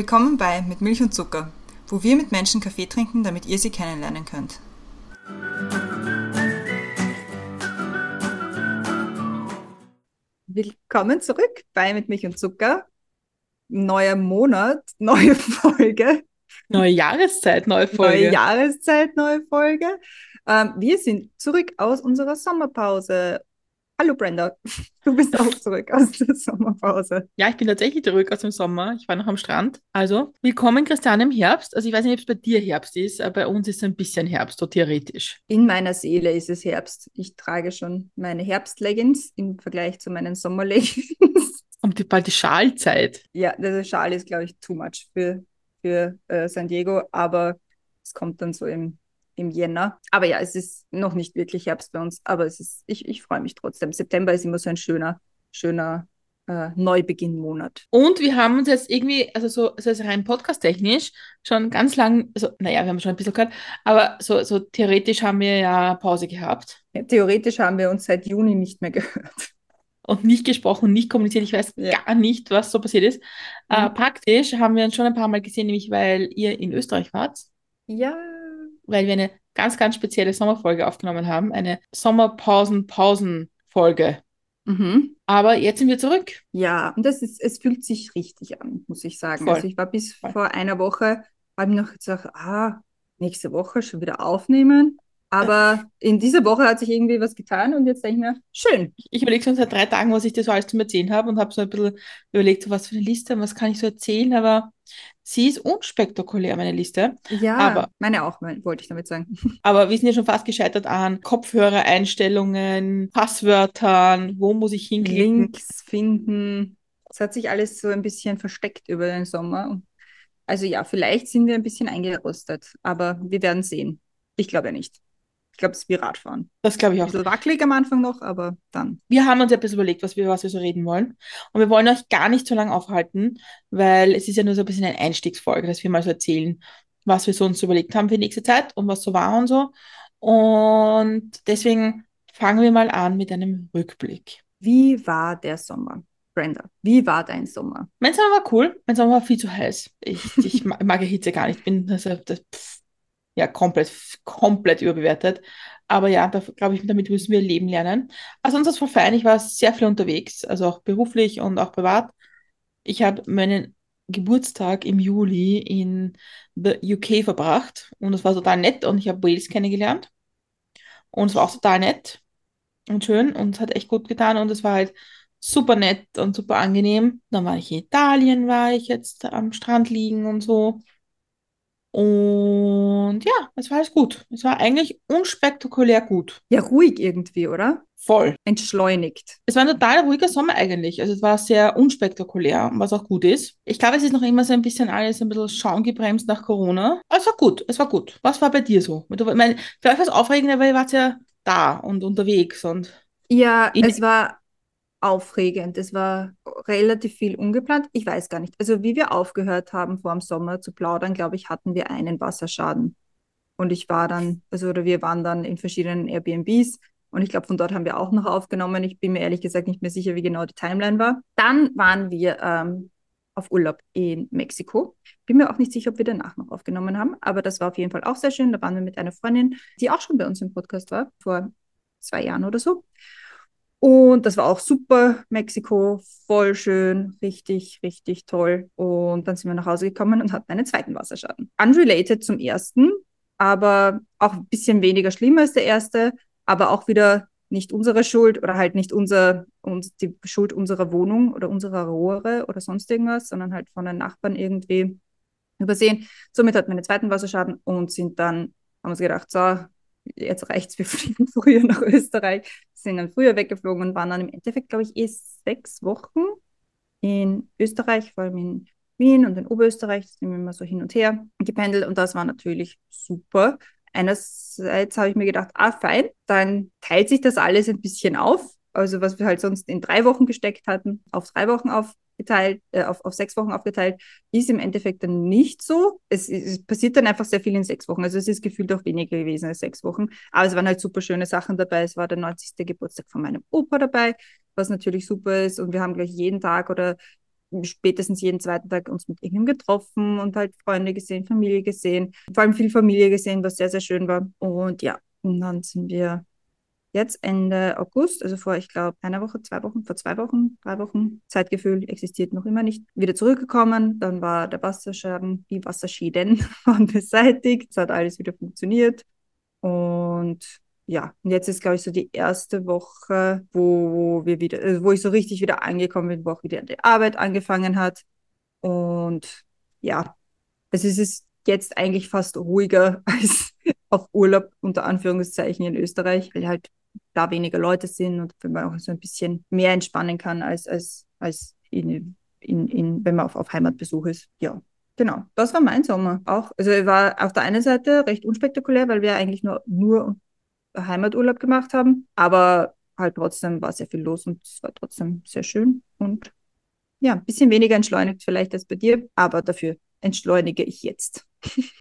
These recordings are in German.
Willkommen bei Mit Milch und Zucker, wo wir mit Menschen Kaffee trinken, damit ihr sie kennenlernen könnt. Willkommen zurück bei Mit Milch und Zucker. Neuer Monat, neue Folge. Neue Jahreszeit, neue Folge. Neue Jahreszeit, neue Folge. Ähm, wir sind zurück aus unserer Sommerpause Hallo Brenda, du bist auch zurück aus der Sommerpause. Ja, ich bin tatsächlich zurück aus dem Sommer. Ich war noch am Strand. Also, willkommen Christian im Herbst. Also ich weiß nicht, ob es bei dir Herbst ist, aber bei uns ist es ein bisschen Herbst, so theoretisch. In meiner Seele ist es Herbst. Ich trage schon meine Herbstleggings im Vergleich zu meinen Sommerleggings. Und die, bald die Schalzeit. Ja, der Schal ist, glaube ich, too much für, für äh, San Diego, aber es kommt dann so im im Jänner. Aber ja, es ist noch nicht wirklich Herbst bei uns, aber es ist, ich, ich freue mich trotzdem. September ist immer so ein schöner, schöner äh, Neubeginn-Monat. Und wir haben uns jetzt irgendwie, also so, also rein podcast-technisch, schon ganz lang, also naja, wir haben schon ein bisschen gehört, aber so, so theoretisch haben wir ja Pause gehabt. Ja, theoretisch haben wir uns seit Juni nicht mehr gehört. Und nicht gesprochen, nicht kommuniziert. Ich weiß ja. gar nicht, was so passiert ist. Äh, mhm. Äh, praktisch haben wir uns schon ein paar Mal gesehen, nämlich weil ihr in Österreich wart. Ja, weil wir eine ganz, ganz spezielle Sommerfolge aufgenommen haben. Eine Sommerpausen-Pausen-Folge. Mhm. Aber jetzt sind wir zurück. Ja, und das ist, es fühlt sich richtig an, muss ich sagen. Voll. Also ich war bis Voll. vor einer Woche, habe ich noch gesagt, ah, nächste Woche schon wieder aufnehmen. Aber in dieser Woche hat sich irgendwie was getan und jetzt denke ich mir, schön. Ich überlege schon seit drei Tagen, was ich dir so alles zum Erzählen habe und habe so ein bisschen überlegt, so was für eine Liste, was kann ich so erzählen, aber sie ist unspektakulär, meine Liste. Ja, aber, meine auch, wollte ich damit sagen. Aber wir sind ja schon fast gescheitert an Kopfhörereinstellungen, Passwörtern, wo muss ich hinklicken. Links finden. Es hat sich alles so ein bisschen versteckt über den Sommer. Also ja, vielleicht sind wir ein bisschen eingerostet, aber wir werden sehen. Ich glaube ja nicht glaube, es ist wie Radfahren. Das glaube ich auch. Ein bisschen wackelig am Anfang noch, aber dann. Wir haben uns etwas überlegt, was wir, was wir so reden wollen. Und wir wollen euch gar nicht so lange aufhalten, weil es ist ja nur so ein bisschen eine Einstiegsfolge, dass wir mal so erzählen, was wir so uns überlegt haben für die nächste Zeit und was so war und so. Und deswegen fangen wir mal an mit einem Rückblick. Wie war der Sommer? Brenda, wie war dein Sommer? Mein Sommer war cool. Mein Sommer war viel zu heiß. Ich, ich mag Hitze gar nicht. Ich bin, also, das, pff, ja komplett, komplett überbewertet. Aber ja, da glaube ich, damit müssen wir leben lernen. Also sonst war fein. Ich war sehr viel unterwegs, also auch beruflich und auch privat. Ich habe meinen Geburtstag im Juli in the UK verbracht und es war total nett und ich habe Wales kennengelernt. Und es war auch total nett und schön und es hat echt gut getan und es war halt super nett und super angenehm. Dann war ich in Italien, war ich jetzt am Strand liegen und so. Und ja, es war alles gut. Es war eigentlich unspektakulär gut. Ja, ruhig irgendwie, oder? Voll. Entschleunigt. Es war ein total ruhiger Sommer eigentlich. Also es war sehr unspektakulär, was auch gut ist. Ich glaube, es ist noch immer so ein bisschen alles ein bisschen schaumgebremst nach Corona. Aber es war gut, es war gut. Was war bei dir so? Ich meine, für euch war es aufregender, weil ihr wart ja da und unterwegs und. Ja, es war aufregend. Es war relativ viel ungeplant. Ich weiß gar nicht. Also wie wir aufgehört haben vor dem Sommer zu plaudern, glaube ich, hatten wir einen Wasserschaden. Und ich war dann, also oder wir waren dann in verschiedenen Airbnbs und ich glaube, von dort haben wir auch noch aufgenommen. Ich bin mir ehrlich gesagt nicht mehr sicher, wie genau die Timeline war. Dann waren wir ähm, auf Urlaub in Mexiko. Bin mir auch nicht sicher, ob wir danach noch aufgenommen haben, aber das war auf jeden Fall auch sehr schön. Da waren wir mit einer Freundin, die auch schon bei uns im Podcast war, vor zwei Jahren oder so. Und das war auch super. Mexiko, voll schön, richtig, richtig toll. Und dann sind wir nach Hause gekommen und hatten einen zweiten Wasserschaden. Unrelated zum ersten, aber auch ein bisschen weniger schlimm als der erste, aber auch wieder nicht unsere Schuld oder halt nicht unser, uns, die Schuld unserer Wohnung oder unserer Rohre oder sonst irgendwas, sondern halt von den Nachbarn irgendwie übersehen. Somit hatten wir einen zweiten Wasserschaden und sind dann, haben uns gedacht, so, jetzt reicht's, wir fliegen früher nach Österreich, sind dann früher weggeflogen und waren dann im Endeffekt, glaube ich, eh sechs Wochen in Österreich, vor allem in Wien und in Oberösterreich, sind wir immer so hin und her gependelt und das war natürlich super. Einerseits habe ich mir gedacht, ah, fein, dann teilt sich das alles ein bisschen auf. Also was wir halt sonst in drei Wochen gesteckt hatten, auf drei Wochen auf geteilt, äh, auf, auf sechs Wochen aufgeteilt, ist im Endeffekt dann nicht so. Es, es, passiert dann einfach sehr viel in sechs Wochen. Also es ist gefühlt auch weniger gewesen als sechs Wochen. Aber es waren halt super schöne Sachen dabei. Es war der 90. Geburtstag von meinem Opa dabei, was natürlich super ist. Und wir haben gleich jeden Tag oder spätestens jeden zweiten Tag uns mit irgendjemandem getroffen und halt Freunde gesehen, Familie gesehen. Vor allem viel Familie gesehen, was sehr, sehr schön war. Und ja, und dann sind wir jetzt Ende August, also vor, ich glaube, einer Woche, zwei Wochen, vor zwei Wochen, drei Wochen, Zeitgefühl existiert noch immer nicht, wieder zurückgekommen. Dann war der Wasserschaden, die Wasserschäden waren beseitigt. Es hat alles wieder funktioniert. Und ja, und jetzt ist, glaube ich, so die erste Woche, wo wir wieder, also wo ich so richtig wieder angekommen bin, wo auch wieder die Arbeit angefangen hat. Und ja, also es ist jetzt eigentlich fast ruhiger als auf Urlaub unter Anführungszeichen in Österreich, weil halt da weniger Leute sind und wenn man auch so ein bisschen mehr entspannen kann als, als, als in, in, in, wenn man auf, auf Heimatbesuch ist. Ja, genau. Das war mein Sommer auch. Also war auf der einen Seite recht unspektakulär, weil wir eigentlich nur, nur Heimaturlaub gemacht haben, aber halt trotzdem war sehr viel los und es war trotzdem sehr schön und ja, ein bisschen weniger entschleunigt vielleicht als bei dir, aber dafür entschleunige ich jetzt.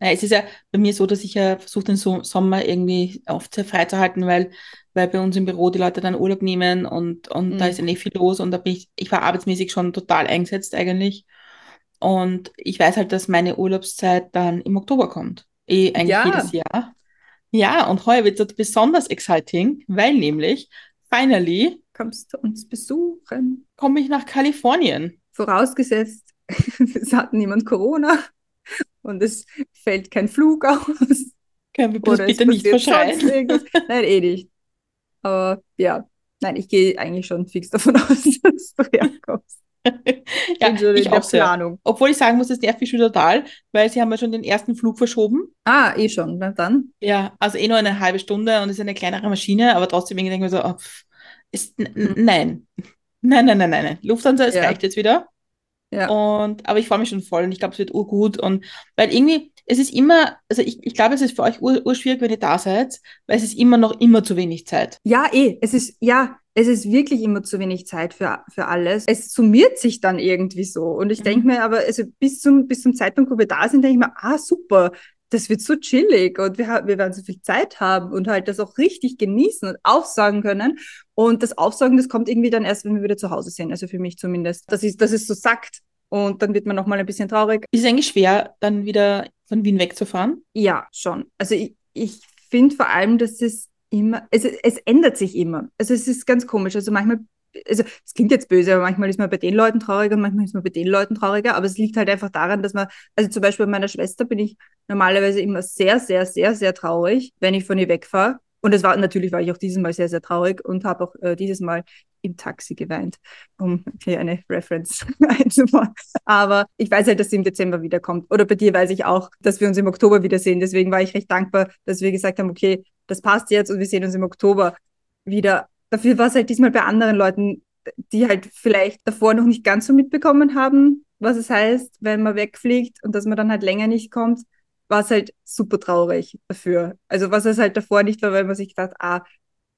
Ja, es ist ja bei mir so, dass ich ja versuche, den so Sommer irgendwie oft sehr frei zu halten, weil, weil bei uns im Büro die Leute dann Urlaub nehmen und, und mhm. da ist ja nicht viel los und da bin ich, ich war arbeitsmäßig schon total eingesetzt eigentlich. Und ich weiß halt, dass meine Urlaubszeit dann im Oktober kommt. Eh eigentlich ja. jedes Jahr. Ja, und heuer wird das besonders exciting, weil nämlich finally kommst du uns besuchen. Komme ich nach Kalifornien. Vorausgesetzt, es hat niemand Corona und es fällt kein Flug aus. Können wir das bitte nicht verschreien? Nein, eh nicht. Aber ja, nein, ich gehe eigentlich schon fix davon aus, dass du herkommst. ja, ich auch sehr. Obwohl ich sagen muss, es nervt mich schon total, weil sie haben ja schon den ersten Flug verschoben. Ah, eh schon, na dann. Ja, also eh nur eine halbe Stunde und es ist eine kleinere Maschine, aber trotzdem denke ich mir so, oh, ist, hm. nein. Nein, nein, nein, nein. Lufthansa, es ja. reicht jetzt wieder. Ja. Und, aber ich freue mich schon voll und ich glaube, es wird urgut. Und weil irgendwie, es ist immer, also ich, ich glaube, es ist für euch ur, urschwierig, wenn ihr da seid, weil es ist immer noch immer zu wenig Zeit. Ja, eh. Es ist, ja, es ist wirklich immer zu wenig Zeit für, für alles. Es summiert sich dann irgendwie so. Und ich mhm. denke mir aber, also bis zum, bis zum Zeitpunkt, wo wir da sind, denke ich mir, ah, super, das wird so chillig und wir, wir werden so viel Zeit haben und halt das auch richtig genießen und aufsagen können. Und das Aufsagen, das kommt irgendwie dann erst, wenn wir wieder zu Hause sind. Also für mich zumindest. Das ist, dass es so sagt. Und dann wird man nochmal ein bisschen traurig. Ist es eigentlich schwer, dann wieder von Wien wegzufahren? Ja, schon. Also ich, ich finde vor allem, dass es immer, also es ändert sich immer. Also es ist ganz komisch. Also manchmal also es klingt jetzt böse, aber manchmal ist man bei den Leuten trauriger und manchmal ist man bei den Leuten trauriger, aber es liegt halt einfach daran, dass man, also zum Beispiel bei meiner Schwester bin ich normalerweise immer sehr, sehr, sehr, sehr traurig, wenn ich von ihr wegfahre. Und es war natürlich war ich auch dieses Mal sehr, sehr traurig und habe auch äh, dieses Mal im Taxi geweint, um hier eine Reference einzubauen. Aber ich weiß halt, dass sie im Dezember wiederkommt. Oder bei dir weiß ich auch, dass wir uns im Oktober wiedersehen. Deswegen war ich recht dankbar, dass wir gesagt haben, okay, das passt jetzt und wir sehen uns im Oktober wieder dafür war es halt diesmal bei anderen Leuten, die halt vielleicht davor noch nicht ganz so mitbekommen haben, was es heißt, wenn man wegfliegt und dass man dann halt länger nicht kommt, war es halt super traurig dafür. Also was es halt davor nicht war, weil man sich gedacht, ah,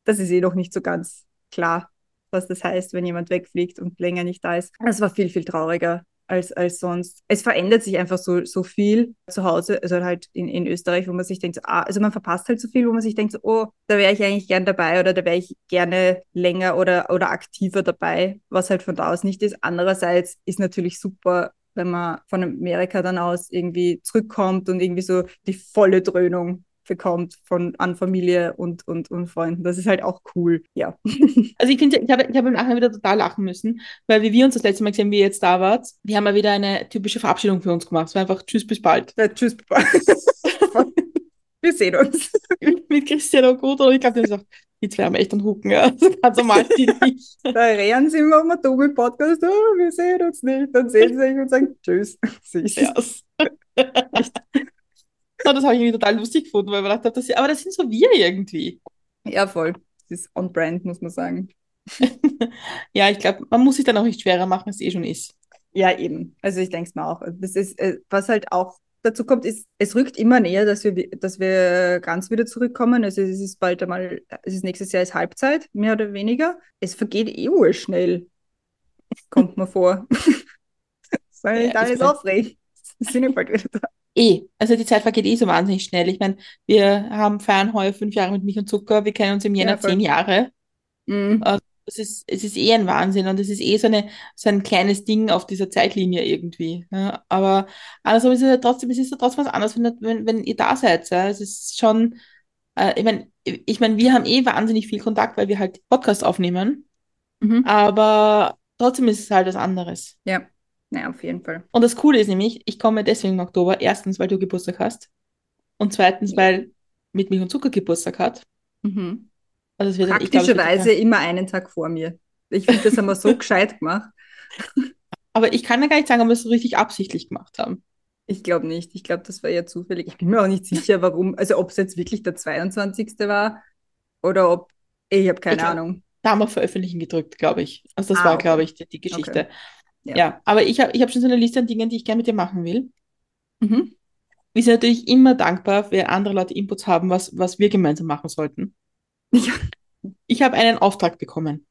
das ist eh noch nicht so ganz klar, was das heißt, wenn jemand wegfliegt und länger nicht da ist. Das war viel, viel trauriger als, als sonst. Es verändert sich einfach so, so viel zu Hause, also halt in, in Österreich, wo man sich denkt, ah, also man verpasst halt so viel, wo man sich denkt, oh, da wäre ich eigentlich gern dabei oder da wäre ich gerne länger oder, oder aktiver dabei, was halt von da aus nicht ist. Andererseits ist natürlich super, wenn man von Amerika dann aus irgendwie zurückkommt und irgendwie so die volle Dröhnung bekommt von an Familie und, und, und Freunden. Das ist halt auch cool, ja. Also ich finde, ich habe ich hab im Nachhinein wieder total lachen müssen, weil wie wir uns das letzte Mal gesehen, wie ihr jetzt da wart, wir haben ja wieder eine typische Verabschiedung für uns gemacht. Es war einfach Tschüss, bis bald. Ja, tschüss, bis bald. wir sehen uns. Mit Cristiano gut oder ich glaube, der sagt, die zwei haben echt einen Hucken, ja. Also ganz normal die nicht. Da rennen sie immer um einen Podcast, oh, wir sehen uns nicht. Dann sehen sie sich und sagen Tschüss. Süß. Yes. Ja, das habe ich irgendwie total lustig gefunden, weil ich gedacht habe, das, aber das sind so wir irgendwie. Ja, voll. Das ist on brand, muss man sagen. ja, ich glaube, man muss sich dann auch nicht schwerer machen, als es eh schon ist. Ja, eben. Also ich denke es mir auch. Das ist, äh, was halt auch dazu kommt, ist, es rückt immer näher, dass wir, dass wir ganz wieder zurückkommen. Also es ist bald einmal, es ist nächstes Jahr ist Halbzeit, mehr oder weniger. Es vergeht eh schnell, kommt mir vor. Weil ja, alles aufregt. Sind ja bald wieder da. Eh, also die Zeit vergeht eh so wahnsinnig schnell. Ich meine, wir haben feiern heuer fünf Jahre mit Milch und Zucker, wir kennen uns im Jänner ja, zehn Jahre. Mhm. Also es ist, es ist eh ein Wahnsinn und es ist eh so, eine, so ein kleines Ding auf dieser Zeitlinie irgendwie. Ja. Aber andersrum ist es ja trotzdem, es ist ja trotzdem was anderes, wenn, wenn, wenn ihr da seid. Ja. Es ist schon, äh, ich meine, ich mein, wir haben eh wahnsinnig viel Kontakt, weil wir halt Podcast aufnehmen. Mhm. Aber trotzdem ist es halt was anderes. Ja, naja, auf jeden Fall. Und das Coole ist nämlich, ich komme deswegen im Oktober. Erstens, weil du Geburtstag hast. Und zweitens, Ja. weil mit Milch und Zucker Geburtstag hat. Mhm. Also wird, Praktischerweise immer einen Tag vor mir. Ich finde, das haben wir so gescheit gemacht. Aber ich kann ja gar nicht sagen, ob wir es so richtig absichtlich gemacht haben. Ich glaube nicht. Ich glaube, das war ja zufällig. Ich bin mir auch nicht sicher, warum. Also, ob es jetzt wirklich der 22. war oder ob. Ich habe keine Ich glaub- Ahnung. Da haben wir Veröffentlichen gedrückt, glaube ich. Also das Ah, war, okay. glaube ich, die, die Geschichte. Ja. Ja. aber ich habe ich hab schon so eine Liste an Dingen, die ich gerne mit dir machen will. Mhm. Wir sind natürlich immer dankbar, wenn andere Leute Inputs haben, was, was wir gemeinsam machen sollten. Ja. Ich habe einen Auftrag bekommen.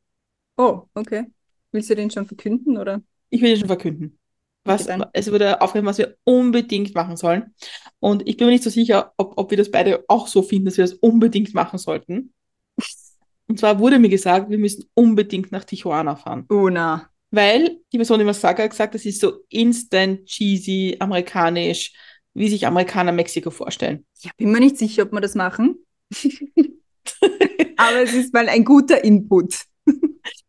Oh, okay. Willst du den schon verkünden oder? Ich will ihn schon verkünden. Was, Okay, es wurde aufgegeben, was wir unbedingt machen sollen. Und ich bin mir nicht so sicher, ob, ob wir das beide auch so finden, dass wir das unbedingt machen sollten. Und zwar wurde mir gesagt, wir müssen unbedingt nach Tijuana fahren. Oh, na. Weil die Person, die mir das gesagt hat, gesagt, das ist so instant, cheesy, amerikanisch, wie sich Amerikaner Mexiko vorstellen. Ja, bin mir nicht sicher, ob wir das machen. Aber es ist mal ein guter Input.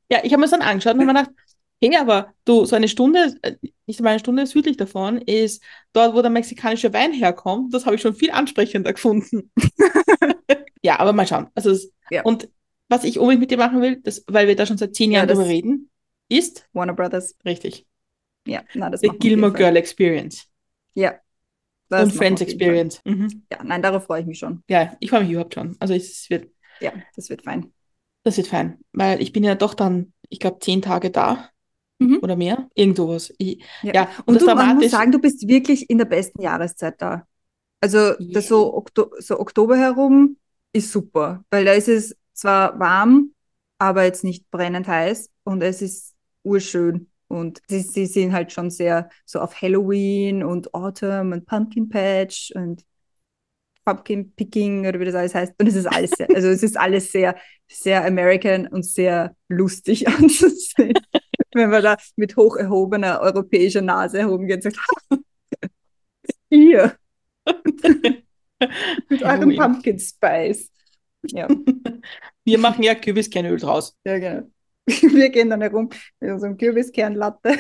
Ja, ich habe mir das dann angeschaut und habe mir gedacht, hey, aber du, so eine Stunde, äh, nicht einmal eine Stunde südlich davon, ist dort, wo der mexikanische Wein herkommt. Das habe ich schon viel ansprechender gefunden. ja, aber mal schauen. Also Ja. Und was ich unbedingt mit dir machen will, das, weil wir da schon seit zehn Ja, Jahren das- drüber reden, ist Warner Brothers. richtig. Ja, na, das The Gilmore. Girl Experience Ja. Das und Friends Experience. Mhm. Ja, nein, darauf freue ich mich schon. Ja, ich freue mich überhaupt schon. Also es wird, Ja, das wird fein. das wird fein, weil ich bin ja doch dann, ich glaube, zehn Tage da Mhm. oder mehr, irgend sowas. Ich, Ja. ja, und, Und das du, man muss sagen, du bist wirklich in der besten Jahreszeit da. Also das so, Okto so Oktober herum ist super, weil da ist es zwar warm, aber jetzt nicht brennend heiß und es ist urschön. Und sie, sie sind halt schon sehr so auf Halloween und Autumn und Pumpkin Patch und Pumpkin Picking oder wie das alles heißt. Und es ist alles sehr, also es ist alles sehr, sehr American und sehr lustig anzusehen. Wenn man da mit hoch erhobener europäischer Nase herumgeht und sagt, hier, mit eurem. Pumpkin Spice. Ja, Wir machen ja Kürbiskernöl draus. ja, genau. Wir gehen dann herum mit unserem Kürbiskernlatte.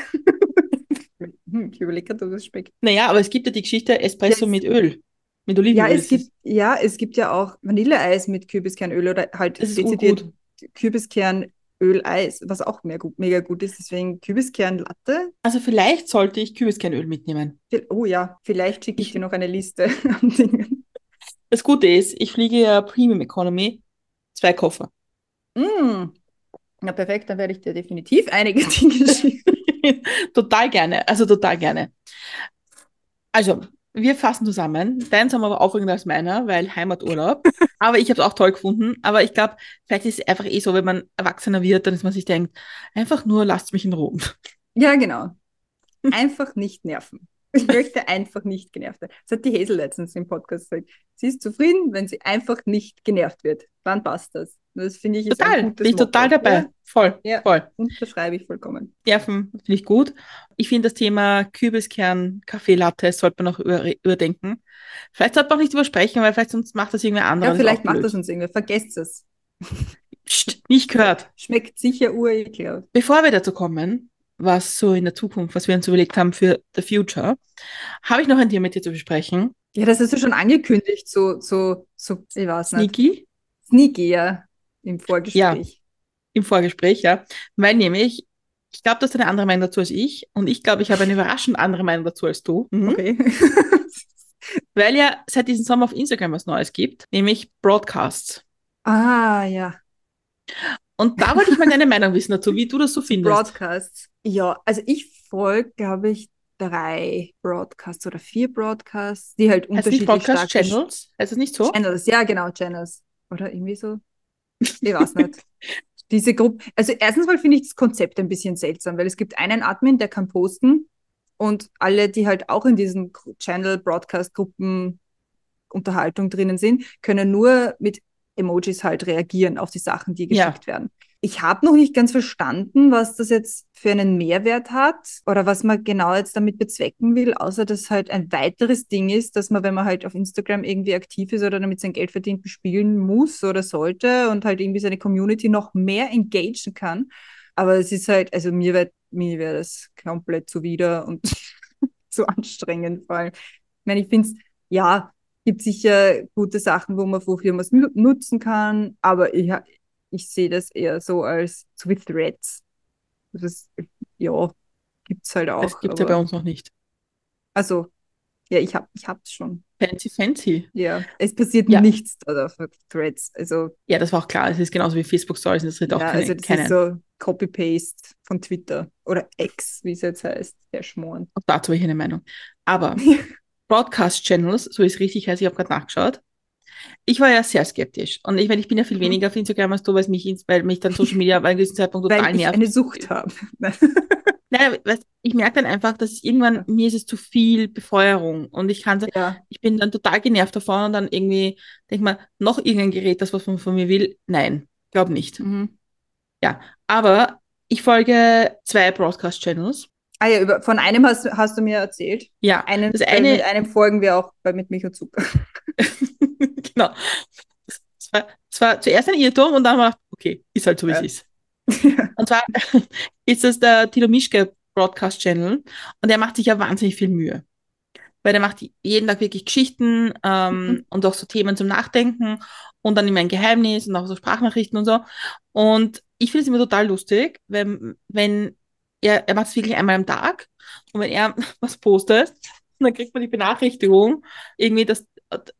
Hm, ich überlege gerade, ob das schmeckt. Naja, aber es gibt ja die Geschichte Espresso Ja, mit Öl. Mit Ja, Olivenöl. es gibt, ja, es gibt ja auch Vanilleeis mit Kürbiskernöl oder halt Das dezidiert urgut. Kürbiskernöl-Eis, was auch mehr gut, mega gut ist. Deswegen Kürbiskernlatte. Also vielleicht sollte ich Kürbiskernöl mitnehmen. Oh ja, vielleicht schicke ich Ich- dir noch eine Liste an Dingen. Das Gute ist, ich fliege ja Premium Economy, zwei Koffer. Mm. Na perfekt, dann werde ich dir definitiv einige Dinge schicken. total gerne, also total gerne. Also, wir fassen zusammen. Dein Sommer war aufregender als meiner, weil Heimaturlaub. Aber ich habe es auch toll gefunden. Aber ich glaube, vielleicht ist es einfach eh so, wenn man erwachsener wird, dann ist man sich denkt, einfach nur lasst mich in Ruhe. Ja, genau. Einfach nicht nerven. Ich möchte einfach nicht genervt werden. Das hat die Hazel letztens im Podcast gesagt. Sie ist zufrieden, wenn sie einfach nicht genervt wird. Dann passt das. Das finde ich ist ein Total, gutes bin ich total Motto. dabei. Ja, Voll, Ja. voll. unterschreibe ich vollkommen. Nerven finde ich gut. Ich finde das Thema Kürbiskern, Kaffeelatte sollte man noch über, überdenken. Vielleicht sollte man auch nicht übersprechen, weil vielleicht sonst macht das irgendwer anderer. Ja, vielleicht macht blöd. das uns irgendwer. Vergesst es. Psst, nicht gehört. Schmeckt sicher urekelhaft. Bevor wir dazu kommen, was so in der Zukunft, was wir uns überlegt haben für the future, habe ich noch ein Thema mit dir zu besprechen. Ja, das hast du schon angekündigt, so, so, so, ich weiß nicht. Sneaky Sneaky, ja, im Vorgespräch. im Vorgespräch, ja. Weil nämlich, ich glaube, du hast eine andere Meinung dazu als ich und ich glaube, ich habe eine überraschend andere Meinung dazu als du. Mhm. Okay. Weil ja seit diesem Sommer auf Instagram was Neues gibt, nämlich Broadcasts. ah, ja. Und da wollte ich mal deine Meinung wissen dazu, wie du das so findest. Broadcasts. Ja, also ich folge, glaube ich, drei Broadcasts oder vier Broadcasts, die halt heißt nicht unterschiedlich Broadcast stark Channels? Heißt das nicht so? Channels, ja, genau, Channels. Oder irgendwie so. Ich weiß nicht. Diese Gruppe, also erstens mal finde ich das Konzept ein bisschen seltsam, weil es gibt einen Admin, der kann posten und alle, die halt auch in diesen Gru- Channel, Broadcast-Gruppen, Unterhaltung drinnen sind, können nur mit Emojis halt reagieren auf die Sachen, die Ja. geschickt werden. ich habe noch nicht ganz verstanden, was das jetzt für einen Mehrwert hat oder was man genau jetzt damit bezwecken will, außer dass halt ein weiteres Ding ist, dass man, wenn man halt auf Instagram irgendwie aktiv ist oder damit sein Geld verdient, bespielen muss oder sollte und halt irgendwie seine Community noch mehr engagen kann. Aber es ist halt, also mir wäre mir wär das komplett zuwider und zu anstrengend, vor allem. Ich meine, ich finde es, ja, gibt sicher gute Sachen, wo man wofür man es nutzen kann, aber ich, ich sehe das eher so als so wie Threads. Das ja, gibt es halt auch. Das gibt es ja bei uns noch nicht. Also, ja, ich habe ich hab's schon. Fancy, fancy. Ja, es passiert ja. nichts auf Threads. Also, ja, das war auch klar. Es ist genauso wie Facebook Stories. Das wird auch ja, keine, also das keinen. ist so Copy-Paste von Twitter oder X, wie es jetzt heißt, der Schmoren. Auch dazu habe ich eine Meinung. Aber Broadcast-Channels, so ist richtig heißt, ich habe gerade nachgeschaut. Ich war ja sehr skeptisch. Und ich, meine, ich bin ja viel mhm. weniger auf Instagram als du, weil mich, weil mich dann Social Media bei einem gewissen Zeitpunkt total weil ich nervt. eine Sucht habe. Naja, ich merke dann einfach, dass es irgendwann, mir ist es zu viel Befeuerung und ich kann, ja. ich bin dann total genervt davon und dann irgendwie denke mal, noch irgendein Gerät, das was man von mir will. Nein, glaube nicht. Mhm. Ja, aber ich folge zwei Broadcast-Channels. Ah ja, über, von einem hast, hast du mir erzählt. Ja, einen, das eine, mit einem folgen wir auch bei mit Micho Zucker. genau. Es war, war, zuerst ein Irrtum und dann war okay, ist halt so, wie ja. es ist. und zwar ist das der Tilo Mischke Broadcast Channel und der macht sich ja wahnsinnig viel Mühe. Weil der macht jeden Tag wirklich Geschichten ähm, mhm. und auch so Themen zum Nachdenken und dann immer ein Geheimnis und auch so Sprachnachrichten und so. Und ich finde es immer total lustig, wenn, wenn er, er macht es wirklich einmal am Tag und wenn er was postet, dann kriegt man die Benachrichtigung, irgendwie, dass,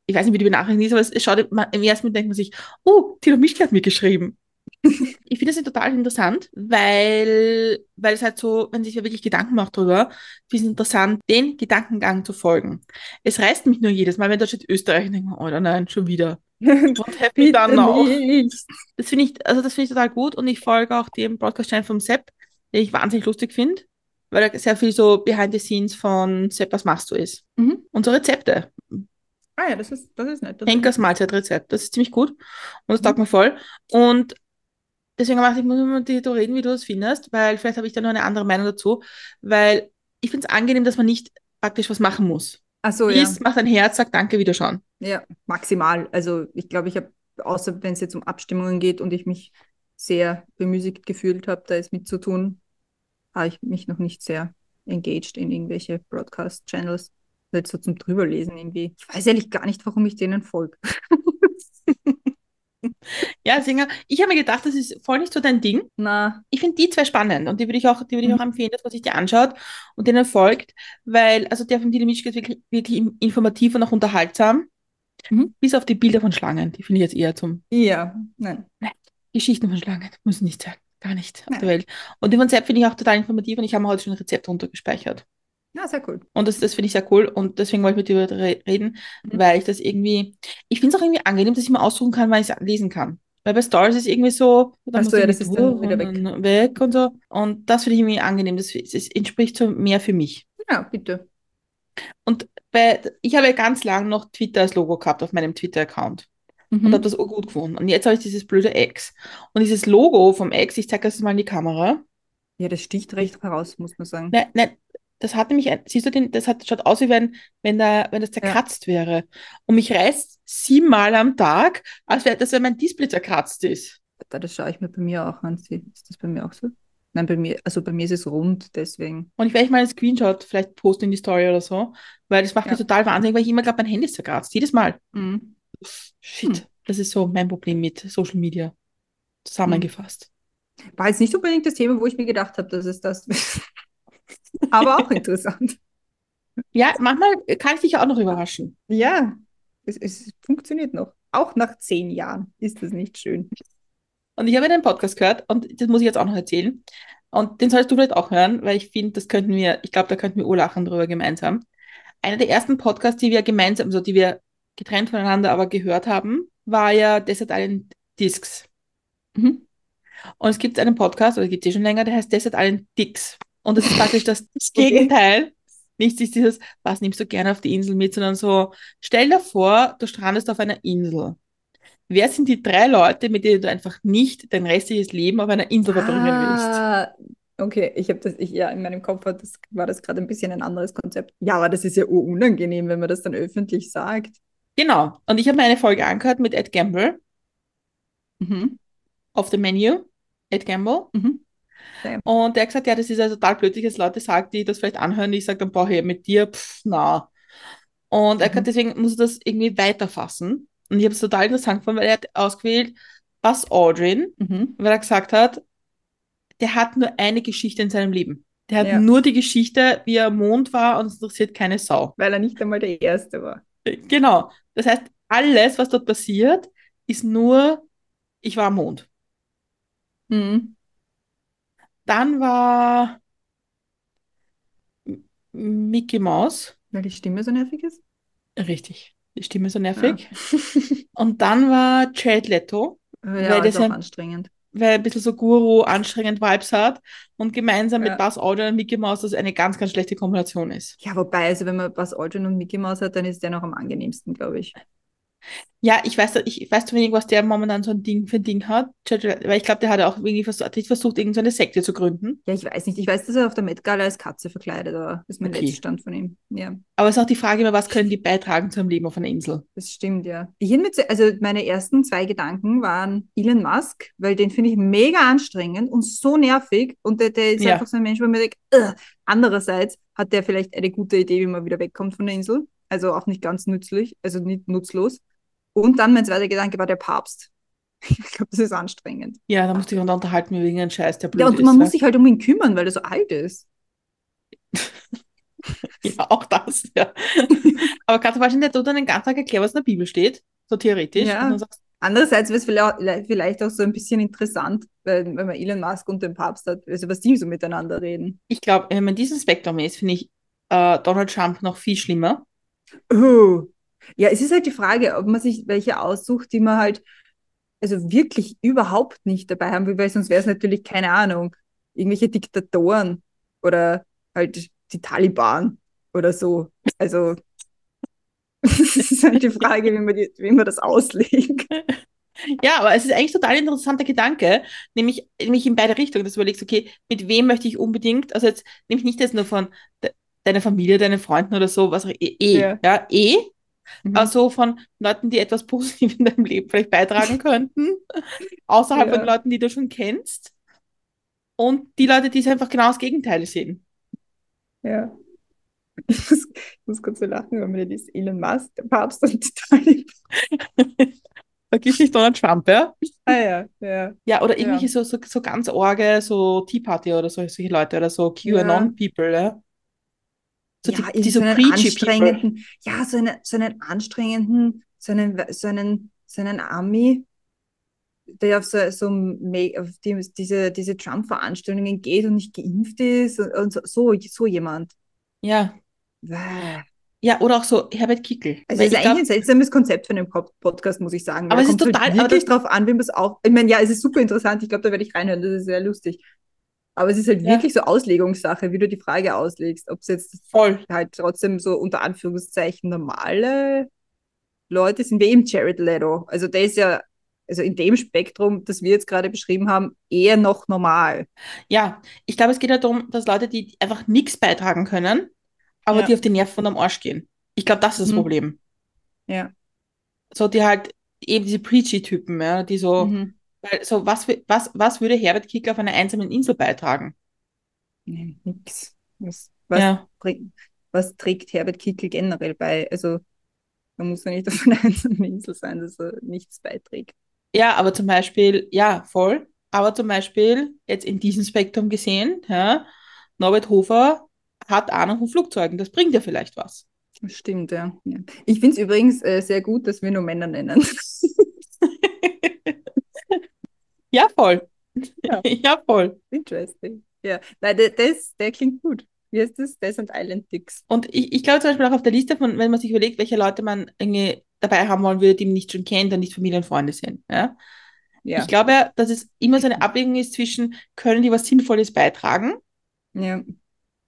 ich weiß nicht, wie die Benachrichtigung ist, aber es schaut, im ersten Moment denkt man sich, oh, Tilo Mischke hat mir geschrieben ich finde das total interessant, weil, weil es halt so, wenn sich ja wirklich Gedanken macht darüber, finde es interessant, den Gedankengang zu folgen. Es reißt mich nur jedes Mal, wenn da steht Österreich, und denke oh nein, schon wieder. Und happy dann auch. Das finde ich, also das finde ich total gut und ich folge auch dem Broadcast-Channel vom Sepp, den ich wahnsinnig lustig finde, weil er sehr viel so behind the scenes von Sepp, was machst du ist. Mhm. Und so Rezepte. Ah ja, das ist, das ist nett. Das Henkers Mahlzeitrezept, das ist ziemlich gut und das mhm. taugt mir voll. Und deswegen habe ich ich muss mit dir reden, wie du das findest, weil vielleicht habe ich da noch eine andere Meinung dazu, weil ich finde es angenehm, dass man nicht praktisch was machen muss. Ach so, ja. macht ein Herz, sagt danke, wieder schauen. Ja, maximal. Also ich glaube, ich habe, außer wenn es jetzt um Abstimmungen geht und ich mich sehr bemüßigt gefühlt habe, da ist mit zu tun, habe ich mich noch nicht sehr engaged in irgendwelche Broadcast-Channels. Jetzt so zum Drüberlesen irgendwie. Ich weiß ehrlich gar nicht, warum ich denen folge. Ja, Singer, ich habe mir gedacht, das ist voll nicht so dein Ding. Na. Ich finde die zwei spannend und die würde ich auch, die würde ich auch mhm. empfehlen, dass man sich die anschaut und denen folgt, weil, also der von Dili Mischke ist wirklich, wirklich informativ und auch unterhaltsam. Mhm. Bis auf die Bilder von Schlangen, die finde ich jetzt eher zum. Ja, nein. Nein. Geschichten von Schlangen, muss nicht sein. Gar nicht nein. auf der Welt. Und die von Sepp finde ich auch total informativ und ich habe mir heute schon ein Rezept runtergespeichert. Ja, sehr cool. Und das, das finde ich sehr cool und deswegen wollte ich mit dir reden, mhm. weil ich das irgendwie, ich finde es auch irgendwie angenehm, dass ich mal aussuchen kann, wann ich es lesen kann. Weil bei Stories ist irgendwie so, dann so, ja, das ist dann wieder weg. weg und so. Und das finde ich irgendwie angenehm. Das, das entspricht so mehr für mich. Ja, bitte. Und bei, ich habe ja ganz lange noch Twitter als Logo gehabt auf meinem Twitter-Account. Mhm. Und habe das auch gut gefunden. Und jetzt habe ich dieses blöde X. Und dieses Logo vom X, ich zeige das mal in die Kamera. Ja, das sticht recht heraus, muss man sagen. Nein, nein, das hat nämlich, siehst du den, das hat, schaut aus, wie wenn, wenn, da, wenn das zerkratzt ja. wäre. Und mich reißt siebenmal am Tag, als wäre das, wenn mein Display zerkratzt ist. Das schaue ich mir bei mir auch an. Ist das bei mir auch so? Nein, bei mir, also bei mir ist es rund, deswegen. Und ich werde mal einen Screenshot vielleicht posten in die Story oder so, weil das macht ja. mich total wahnsinnig, weil ich immer glaube, mein Handy ist zerkratzt. Jedes Mal. Mhm. Shit. Hm. Das ist so mein Problem mit Social Media. Zusammengefasst. War jetzt nicht unbedingt das Thema, wo ich mir gedacht habe, dass es das Aber auch interessant. Ja, manchmal kann ich dich auch noch überraschen. Ja, es, es funktioniert noch. Auch nach zehn Jahren ist das nicht schön. Und ich habe einen Podcast gehört und das muss ich jetzt auch noch erzählen. Und den solltest du vielleicht auch hören, weil ich finde, das könnten wir, ich glaube, da könnten wir urlachen drüber gemeinsam. Einer der ersten Podcasts, die wir gemeinsam, also die wir getrennt voneinander aber gehört haben, war ja Desert Island Discs. Mhm. Und es gibt einen Podcast, oder gibt es eh schon länger, der heißt Desert Island Dicks. Und das ist praktisch das, Gegenteil. Nichts ist dieses, was nimmst du gerne auf die Insel mit, sondern so, stell dir vor, du strandest auf einer Insel wer sind die drei Leute, mit denen du einfach nicht dein restliches Leben auf einer Insel verbringen willst? Ah, okay, ich habe das, ich, ja, in meinem Kopf war das, war das gerade ein bisschen ein anderes Konzept. Ja, aber das ist ja unangenehm, wenn man das dann öffentlich sagt. Genau. Und ich habe mir eine Folge angehört mit Ed Gamble Mhm. auf dem Menu. Ed Gamble. Mhm. Und der hat gesagt, ja, das ist ja total blöd, dass Leute sagen, die das vielleicht anhören. Ich sage dann, boah, hey, mit dir, pff, na. Und er hat Mhm. deswegen muss er das irgendwie weiterfassen. Und ich habe es total interessant gefunden, weil er hat ausgewählt Buzz Aldrin, Mhm. weil er gesagt hat, der hat nur eine Geschichte in seinem Leben. Der hat Ja. nur die Geschichte, wie er Mond war und es interessiert keine Sau. Weil er nicht einmal der Erste war. Genau. Das heißt, alles, was dort passiert, ist nur, ich war am Mond. Mhm. Dann war Mickey Mouse. Weil die Stimme so nervig ist? Richtig. Die Stimme so Ja. nervig. Und dann war Jared Leto, Ja, Weil das ist auch ein- anstrengend. Weil ein bisschen so Guru, anstrengend Vibes hat und gemeinsam Ja. mit Buzz Aldrin und Mickey Mouse das eine ganz, ganz schlechte Kombination ist. Ja, wobei, also wenn man Buzz Aldrin und Mickey Mouse hat, dann ist der noch am angenehmsten, glaube ich. Ja, ich weiß, ich weiß zu wenig, was der momentan so ein Ding für ein Ding hat. Weil ich glaube, der hat auch irgendwie versucht, hat versucht, irgendeine Sekte zu gründen. Ja, ich weiß nicht. Ich weiß, dass er auf der Met Gala als Katze verkleidet war. Das ist mein Okay. letzter Stand von ihm. Ja, Aber es ist auch die Frage immer, was können die beitragen zu einem Leben auf einer Insel? das stimmt, ja. Ich zu- also meine ersten zwei Gedanken waren Elon Musk, weil den finde ich mega anstrengend und so nervig. Und der, der ist Ja. einfach so ein Mensch, wo man denkt, "Ugh." andererseits hat der vielleicht eine gute Idee, wie man wieder wegkommt von der Insel. Also auch nicht ganz nützlich, also nicht nutzlos. Und dann mein zweiter Gedanke war der Papst. Ich glaube, das ist anstrengend. Ja, da musst du dich unterhalten wegen irgendeinem Scheiß, der blöd Ja, und ist. man ja. muss sich halt um ihn kümmern, weil er so alt ist. Ja, auch das, ja. Aber kannst du wahrscheinlich nicht einen ganzen Tag erklären, was in der Bibel steht? So theoretisch. Ja. Andererseits wäre es vielleicht, auch so ein bisschen interessant, weil, wenn man Elon Musk und den Papst hat, also was die so miteinander reden. ich glaube, wenn man in diesem Spektrum ist, finde ich äh, Donald Trump noch viel schlimmer. Oh. Ja, es ist halt die Frage, ob man sich welche aussucht, die man halt also wirklich überhaupt nicht dabei haben will, weil sonst wäre es natürlich, keine Ahnung, irgendwelche Diktatoren oder halt die Taliban oder so. Also es ist halt die Frage, wie man, die, wie man das auslegt. Ja, aber es ist eigentlich total interessanter Gedanke, nämlich, nämlich in beide Richtungen, dass du überlegst, okay, mit wem möchte ich unbedingt, also jetzt nämlich nicht jetzt nur von de deiner Familie, deinen Freunden oder so, was auch eh, eh Ja. ja, eh, Mhm. also von Leuten, die etwas positiv in deinem Leben vielleicht beitragen könnten, außerhalb Ja. von Leuten, die du schon kennst, und die Leute, die es einfach genau das Gegenteil sehen. Ja. Ich muss, ich muss kurz so lachen, weil mir das Elon Musk, der Papst und die Taliban. Vergiss nicht Donald Trump, ja? Ah ja, ja. Ja, oder Ja. irgendwelche so, so, so ganz orge, so Tea Party oder so, solche Leute oder so QAnon-People, ja. So ja, die, die so so einen preachy People. anstrengenden, ja, so einen, so einen anstrengenden, so einen, so einen, so einen Ami, der auf so, so auf die, diese, diese Trump-Veranstaltungen geht und nicht geimpft ist und, und so, so, so jemand. Ja. Bäh. Ja, oder auch so Herbert Kickl. Also es ist ich eigentlich glaub, ein seltsames Konzept für einen Pod- Podcast, muss ich sagen. Aber da es ist total- aber wirklich das- drauf an, wie man es auch. Ich meine, ja, es ist super interessant. Ich glaube, da werde ich reinhören. Das ist sehr lustig. Aber es ist halt Ja. wirklich so Auslegungssache, wie du die Frage auslegst, ob es jetzt voll. halt trotzdem so unter Anführungszeichen normale Leute sind, wie eben Jared Leto. Also der ist ja, also in dem Spektrum, das wir jetzt gerade beschrieben haben, eher noch normal. Ja, ich glaube, es geht ja darum, dass Leute, die einfach nichts beitragen können, aber Ja. die auf die Nerven am Arsch gehen. Ich glaube, das ist das Mhm. Problem. Ja. So, die halt eben diese Preachy-Typen, ja, die so, Mhm. Weil, so, was, was, was würde Herbert Kickl auf einer einsamen Insel beitragen? Nee, nix. Was, was, Ja. bringt- was trägt Herbert Kickl generell bei? Also man muss ja nicht auf einer einsamen Insel sein, dass er nichts beiträgt. Ja, aber zum Beispiel, ja, voll. Aber zum Beispiel, jetzt in diesem Spektrum gesehen, ja, Norbert Hofer hat Ahnung von Flugzeugen. Das bringt ja vielleicht was. Das stimmt, ja. ja. Ich finde es übrigens äh, sehr gut, dass wir nur Männer nennen. Ja, voll. Ja. Ja, voll. Interesting. Ja, nein, der, das, der klingt gut. Wie heißt das? Desert Island Dicks. Und ich, ich glaube zum Beispiel auch auf der Liste von, wenn man sich überlegt, welche Leute man irgendwie dabei haben wollen würde, die man nicht schon kennt und nicht Familie und Freunde sind. Ja? Ja. Ich glaube ja, dass es immer so eine Abwägung ist zwischen, können die was Sinnvolles beitragen ja.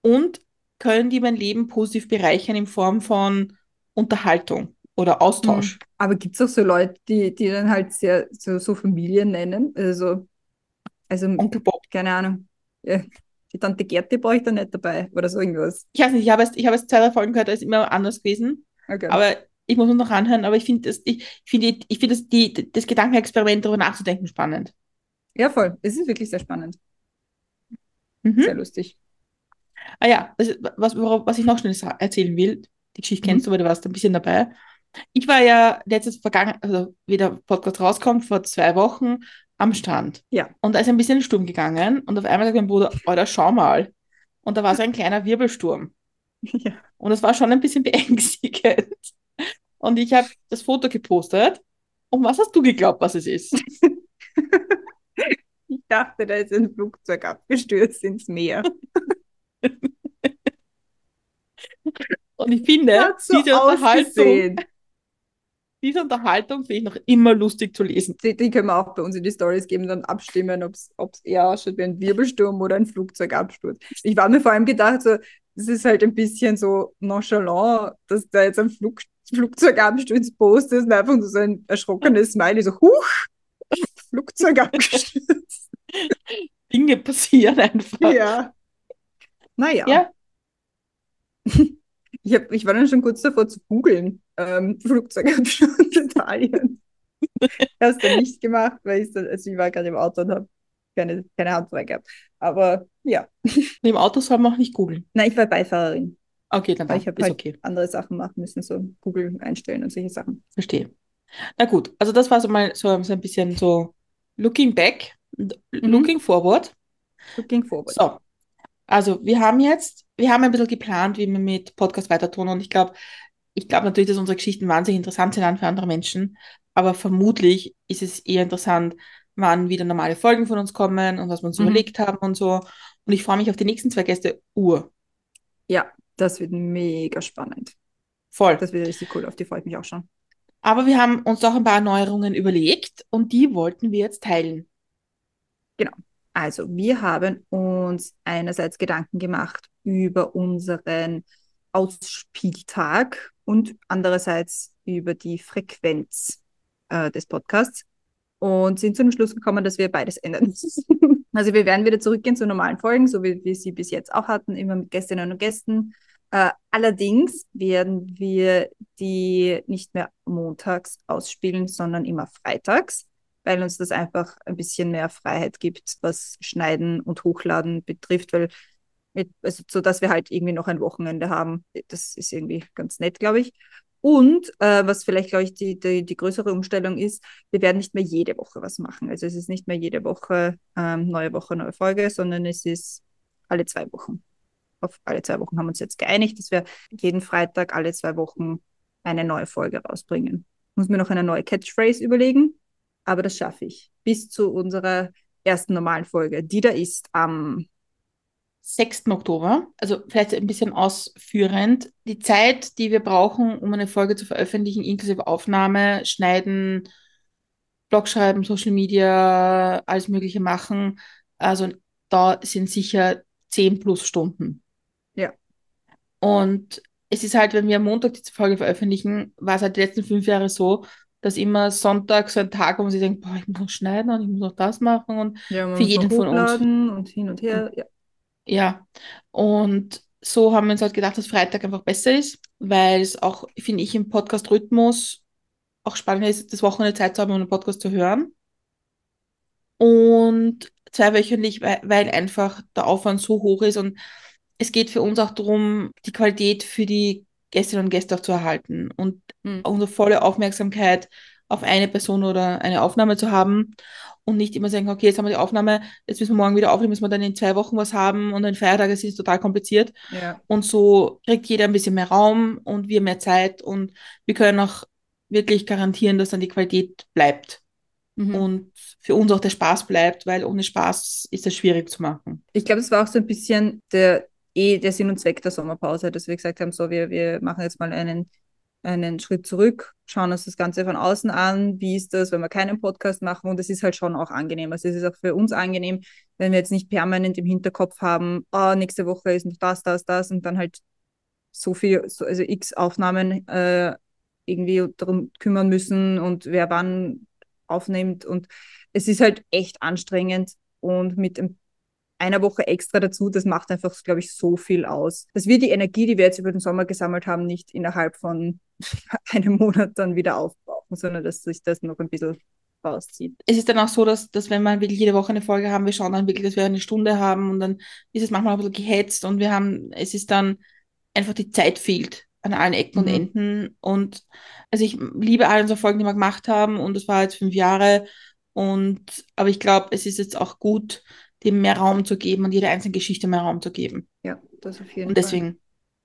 und können die mein Leben positiv bereichern in Form von Unterhaltung. Oder Austausch. Hm. Aber gibt es auch so Leute, die, die dann halt sehr so, so Familien nennen? Also, also Onkel Bob. keine Ahnung. Ja, die Tante Gerti brauche ich da nicht dabei oder so irgendwas. Ich weiß nicht, ich habe jetzt, ich habe jetzt zwei, drei Folgen gehört, da ist immer anders gewesen. Okay. Aber ich muss noch anhören, aber ich finde das, ich, ich finde, ich finde das, die, das Gedankenexperiment darüber nachzudenken spannend. ja, voll. Es ist wirklich sehr spannend. Mhm. Sehr lustig. Ah ja, das, was, worauf, was ich noch schnell erzählen will, die Geschichte Mhm. kennst du, weil du warst ein bisschen dabei. Ich war ja letztes vergangen, also wie der Podcast rauskommt, vor zwei Wochen am Strand. Ja. Und da ist ein bisschen Sturm gegangen und auf einmal sagt mein Bruder, Alter, schau mal. Und da war so ein kleiner Wirbelsturm. Ja. Und das war schon ein bisschen beängstigend. Und ich habe das Foto gepostet. Und was hast du geglaubt, was es ist? Ich dachte, da ist ein Flugzeug abgestürzt ins Meer. Und ich finde, diese Unterhaltung. Diese Unterhaltung finde ich noch immer lustig zu lesen. Die, die können wir auch bei uns in die Stories geben, dann abstimmen, ob es eher ausschaut wie ein Wirbelsturm oder ein Flugzeugabsturz. Ich war mir vor allem gedacht, so, das ist halt ein bisschen so nonchalant, dass da jetzt ein Flug, Flugzeugabsturz postet und einfach so ein erschrockenes Smiley, so, huch, Flugzeug abgestürzt. Dinge passieren einfach. Ja. Naja. Ja. Ich, hab, ich war dann schon kurz davor zu googeln, ähm, Flugzeugabsturz Italien. Hast du nicht gemacht, weil ich, dann- also ich war gerade im Auto und habe keine, keine Hand frei gehabt. Aber ja, Im Auto soll man auch nicht googeln. nein, ich war Beifahrerin, Okay, dann war, ich habe halt okay. andere Sachen machen müssen, so Google einstellen und solche Sachen. Verstehe. Na gut, also das war so mal so, so ein bisschen so looking back, looking forward. Looking forward. So, also wir haben jetzt, wir haben ein bisschen geplant, wie wir mit Podcast weiter tun und ich glaube, ich glaube natürlich, dass unsere Geschichten wahnsinnig interessant sind für andere Menschen, aber vermutlich ist es eher interessant, wann wieder normale Folgen von uns kommen und was wir uns Mhm. überlegt haben und so. Und ich freue mich auf die nächsten zwei Gäste. Uhr. Ja, das wird mega spannend. Voll. Das wird richtig cool, auf die freue ich mich auch schon. Aber wir haben uns auch ein paar Erneuerungen überlegt und die wollten wir jetzt teilen. Also, wir haben uns einerseits Gedanken gemacht über unseren Ausspieltag und andererseits über die Frequenz äh, des Podcasts und sind zum Schluss gekommen, dass wir beides ändern. Also wir werden wieder zurückgehen zu normalen Folgen, so wie wir sie bis jetzt auch hatten, immer mit Gästinnen und Gästen. Äh, allerdings werden wir die nicht mehr montags ausspielen, sondern immer freitags weil uns das einfach ein bisschen mehr Freiheit gibt, was Schneiden und Hochladen betrifft, weil mit, also so dass wir halt irgendwie noch ein Wochenende haben. Das ist irgendwie ganz nett, glaube ich. Und äh, was vielleicht, glaube ich, die, die, die größere Umstellung ist, wir werden nicht mehr jede Woche was machen. Also es ist nicht mehr jede Woche ähm, neue Woche, neue Folge, sondern es ist alle zwei Wochen. Auf alle zwei Wochen haben wir uns jetzt geeinigt, dass wir jeden Freitag alle zwei Wochen eine neue Folge rausbringen. Muss mir noch eine neue Catchphrase überlegen, aber das schaffe ich. Bis zu unserer ersten normalen Folge, die da ist am 6. Oktober, also vielleicht ein bisschen ausführend, die Zeit, die wir brauchen, um eine Folge zu veröffentlichen, inklusive Aufnahme, Schneiden, Blog schreiben, Social Media, alles Mögliche machen, also da sind sicher 10 plus Stunden. Ja. Und es ist halt, wenn wir am Montag die Folge veröffentlichen, war es halt die letzten fünf Jahre so, dass immer Sonntag so ein Tag, wo man sich denkt, boah, ich muss noch schneiden und ich muss noch das machen und ja, Für jeden von uns. und hin und her. Ja. Ja, und so haben wir uns halt gedacht, dass Freitag einfach besser ist, weil es auch, finde ich, im Podcast-Rhythmus auch spannend ist, das Wochenende Zeit zu haben, um einen Podcast zu hören. Und zweiwöchentlich, weil einfach der Aufwand so hoch ist und es geht für uns auch darum, die Qualität für die Gästinnen und Gäste auch zu erhalten und Mhm. unsere volle Aufmerksamkeit auf eine Person oder eine Aufnahme zu haben und nicht immer sagen, okay, jetzt haben wir die Aufnahme, jetzt müssen wir morgen wieder aufnehmen, müssen wir dann in zwei Wochen was haben und dann Feiertage sind es total kompliziert. Ja. Und so kriegt jeder ein bisschen mehr Raum und wir mehr Zeit und wir können auch wirklich garantieren, dass dann die Qualität bleibt Mhm. und für uns auch der Spaß bleibt, weil ohne Spaß ist das schwierig zu machen. Ich glaube, das war auch so ein bisschen der, eh der Sinn und Zweck der Sommerpause, dass wir gesagt haben, so, wir, wir machen jetzt mal einen, einen Schritt zurück, schauen uns das Ganze von außen an, wie ist das, wenn wir keinen Podcast machen und es ist halt schon auch angenehm. Also es ist auch für uns angenehm, wenn wir jetzt nicht permanent im Hinterkopf haben, oh, nächste Woche ist noch das, das, das und dann halt so viel, so, also x Aufnahmen äh, irgendwie darum kümmern müssen und wer wann aufnimmt. Und es ist halt echt anstrengend und mit einer Woche extra dazu, das macht einfach, glaube ich, so viel aus. Dass wir die Energie, die wir jetzt über den Sommer gesammelt haben, nicht innerhalb von einem Monat dann wieder aufbrauchen, sondern dass sich das noch ein bisschen rauszieht. Es ist dann auch so, dass, dass wenn wir wirklich jede Woche eine Folge haben, wir schauen dann wirklich, dass wir eine Stunde haben und dann ist es manchmal ein bisschen gehetzt und wir haben, es ist dann einfach die Zeit fehlt an allen Ecken mhm. und Enden. Und also ich liebe alle unsere Folgen, die wir gemacht haben und das war jetzt fünf Jahre. Und aber ich glaube, es ist jetzt auch gut, dem mehr Raum zu geben und jeder einzelnen Geschichte mehr Raum zu geben. Ja, das auf jeden Fall. Und deswegen, Fall.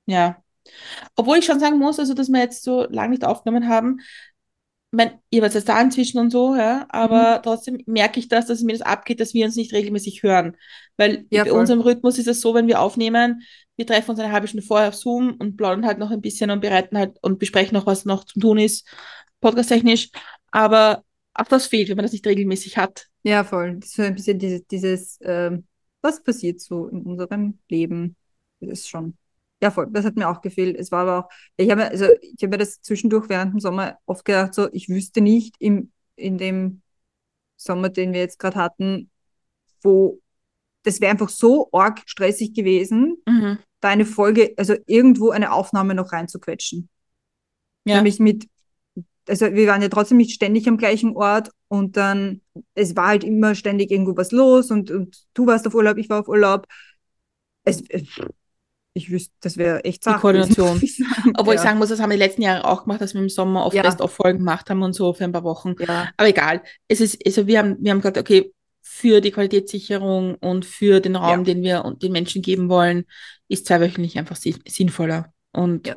ja. Obwohl ich schon sagen muss, also dass wir jetzt so lange nicht aufgenommen haben, mein, ihr wart jetzt da inzwischen und so, ja, aber mhm. trotzdem merke ich das, dass es mir das abgeht, dass wir uns nicht regelmäßig hören. Weil ja, bei unserem Rhythmus ist es so, wenn wir aufnehmen, wir treffen uns eine halbe Stunde vorher auf Zoom und plaudern halt noch ein bisschen und bereiten halt und besprechen noch, was noch zu tun ist, podcasttechnisch. Aber auch das fehlt, wenn man das nicht regelmäßig hat. Ja, voll. Das ist so ein bisschen dieses, dieses ähm, was passiert so in unserem Leben. Das ist schon ja, voll. Das hat mir auch gefehlt. Es war aber auch, ich habe also, ich habe mir das zwischendurch während dem Sommer oft gedacht, so, ich wüsste nicht im, in dem Sommer, den wir jetzt gerade hatten, wo das wäre einfach so arg stressig gewesen, mhm. da eine Folge, also irgendwo eine Aufnahme noch reinzuquetschen. Ja. Nämlich mit, also wir waren ja trotzdem nicht ständig am gleichen Ort und dann, es war halt immer ständig irgendwo was los und, und du warst auf Urlaub, ich war auf Urlaub. Es, ich wüsste, das wäre echt Sache. Die Koordination. Ich Obwohl ja. ich sagen muss, das haben wir die letzten Jahre auch gemacht, dass wir im Sommer oft ja. Best-of-Folgen gemacht haben und so für ein paar Wochen. Ja. Aber egal. Es ist, also wir haben, wir haben gesagt, okay, für die Qualitätssicherung und für den Raum, ja. den wir den Menschen geben wollen, ist zweiwöchentlich einfach sinnvoller. Und